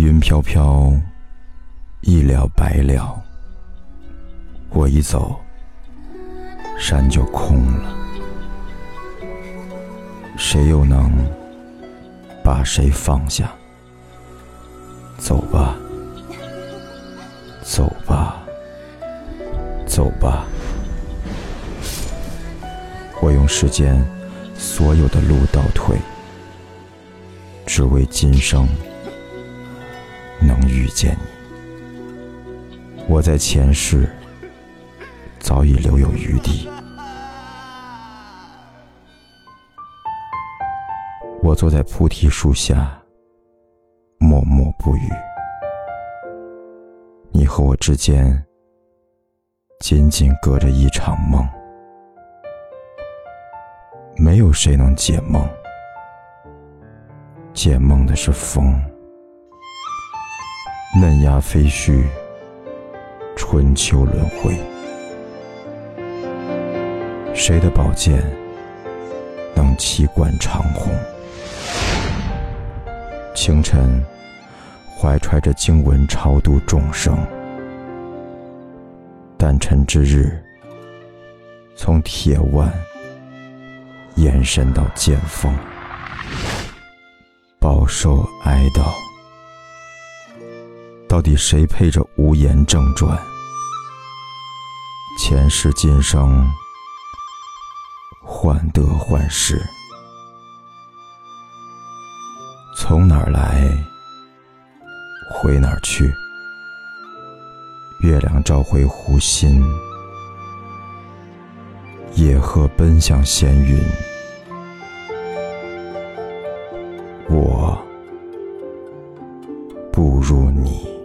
云飘飘，一了百了。我一走，山就空了。谁又能把谁放下？走吧，走吧，走吧。我用世间所有的路倒退，只为今生能遇见你。我在前世早已留有余地。我坐在菩提树下，默默不语。你和我之间，仅仅隔着一场梦。没有谁能解梦，解梦的是风。嫩芽飞絮，春秋轮回。谁的宝剑能气贯长虹？清晨，怀揣着经文超度众生。诞辰之日，从铁腕延伸到剑锋，饱受哀悼。到底谁配着无言正传？前世今生，患得患失。从哪儿来，回哪儿去？月亮照回湖心，野鹤奔向仙云。我不如你。